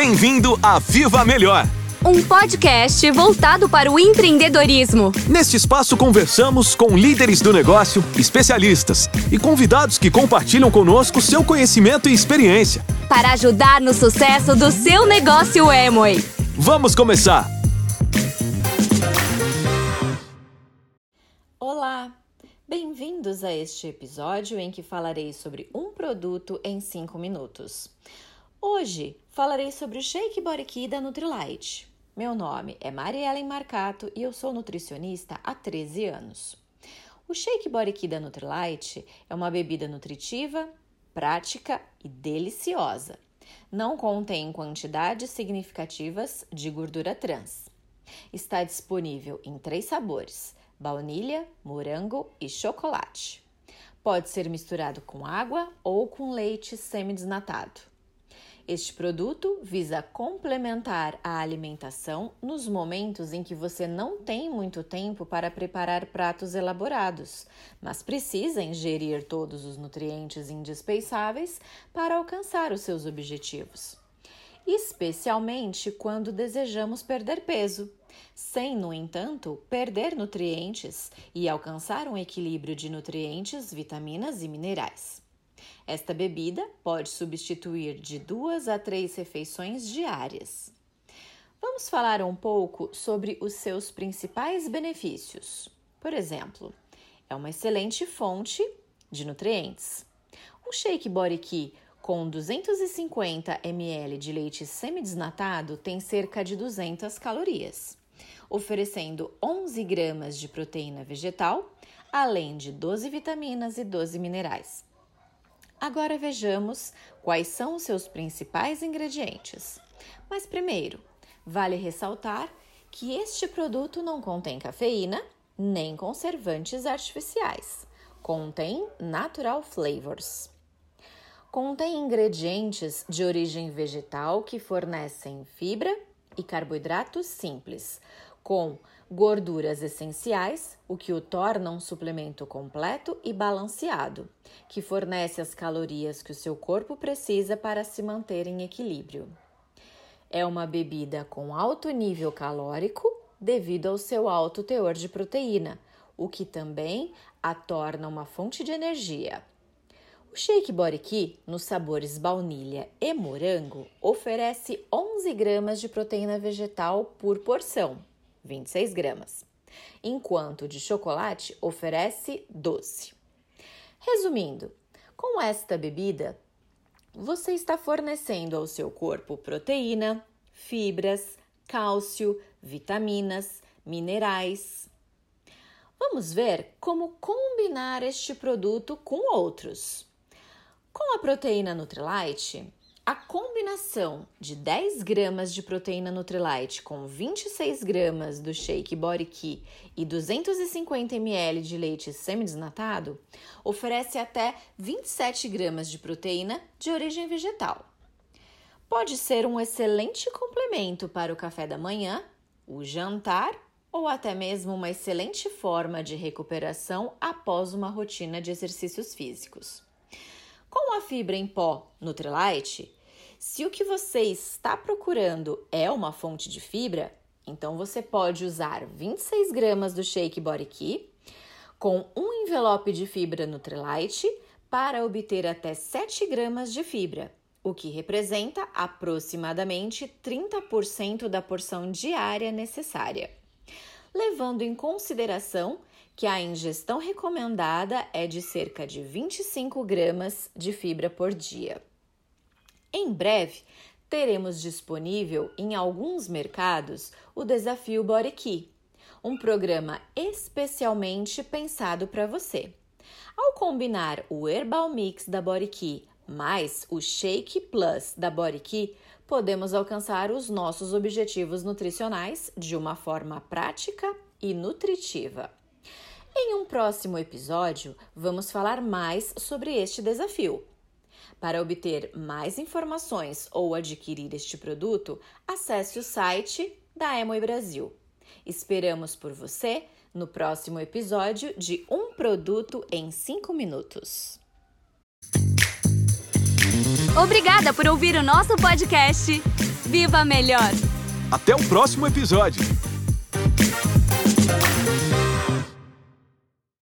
Bem-vindo a Viva Melhor! Um podcast voltado para o empreendedorismo. Neste espaço conversamos com líderes do negócio, especialistas e convidados que compartilham conosco seu conhecimento e experiência. Para ajudar no sucesso do seu negócio Amway. Vamos começar! Olá! Bem-vindos a este episódio em que falarei sobre um produto em 5 minutos. Hoje falarei sobre o Shake Key da Nutrilite. Meu nome é Mariellen Marcato e eu sou nutricionista há 13 anos. O Shake Key da Nutrilite é uma bebida nutritiva, prática e deliciosa. Não contém quantidades significativas de gordura trans. Está disponível em três sabores: baunilha, morango e chocolate. Pode ser misturado com água ou com leite semi-desnatado. Este produto visa complementar a alimentação nos momentos em que você não tem muito tempo para preparar pratos elaborados, mas precisa ingerir todos os nutrientes indispensáveis para alcançar os seus objetivos. Especialmente quando desejamos perder peso sem, no entanto, perder nutrientes e alcançar um equilíbrio de nutrientes, vitaminas e minerais. Esta bebida pode substituir de duas a três refeições diárias. Vamos falar um pouco sobre os seus principais benefícios. Por exemplo, é uma excelente fonte de nutrientes. Um shake key com 250 ml de leite semidesnatado tem cerca de 200 calorias oferecendo 11 gramas de proteína vegetal, além de 12 vitaminas e 12 minerais. Agora vejamos quais são os seus principais ingredientes. Mas primeiro, vale ressaltar que este produto não contém cafeína nem conservantes artificiais. Contém natural flavors. Contém ingredientes de origem vegetal que fornecem fibra e carboidratos simples, com gorduras essenciais, o que o torna um suplemento completo e balanceado, que fornece as calorias que o seu corpo precisa para se manter em equilíbrio. É uma bebida com alto nível calórico devido ao seu alto teor de proteína, o que também a torna uma fonte de energia. O Shake Key, nos sabores baunilha e morango, oferece 11 gramas de proteína vegetal por porção 26 gramas, enquanto de chocolate oferece 12. Resumindo, com esta bebida, você está fornecendo ao seu corpo proteína, fibras, cálcio, vitaminas, minerais. Vamos ver como combinar este produto com outros. Com a proteína Nutrilite, a combinação de 10 gramas de proteína Nutrilite com 26 gramas do Shake Body Key e 250 ml de leite semidesnatado oferece até 27 gramas de proteína de origem vegetal. Pode ser um excelente complemento para o café da manhã, o jantar ou até mesmo uma excelente forma de recuperação após uma rotina de exercícios físicos. Com a fibra em pó Nutrilite, se o que você está procurando é uma fonte de fibra, então você pode usar 26 gramas do Shake Body Key com um envelope de fibra Nutrilite para obter até 7 gramas de fibra, o que representa aproximadamente 30% da porção diária necessária. Levando em consideração que a ingestão recomendada é de cerca de 25 gramas de fibra por dia. Em breve, teremos disponível em alguns mercados o desafio Key, um programa especialmente pensado para você. Ao combinar o Herbal Mix da Key mais o Shake Plus da Key, podemos alcançar os nossos objetivos nutricionais de uma forma prática e nutritiva. Em um próximo episódio, vamos falar mais sobre este desafio. Para obter mais informações ou adquirir este produto, acesse o site da Emoi Brasil. Esperamos por você no próximo episódio de Um Produto em 5 Minutos. Obrigada por ouvir o nosso podcast. Viva melhor! Até o próximo episódio!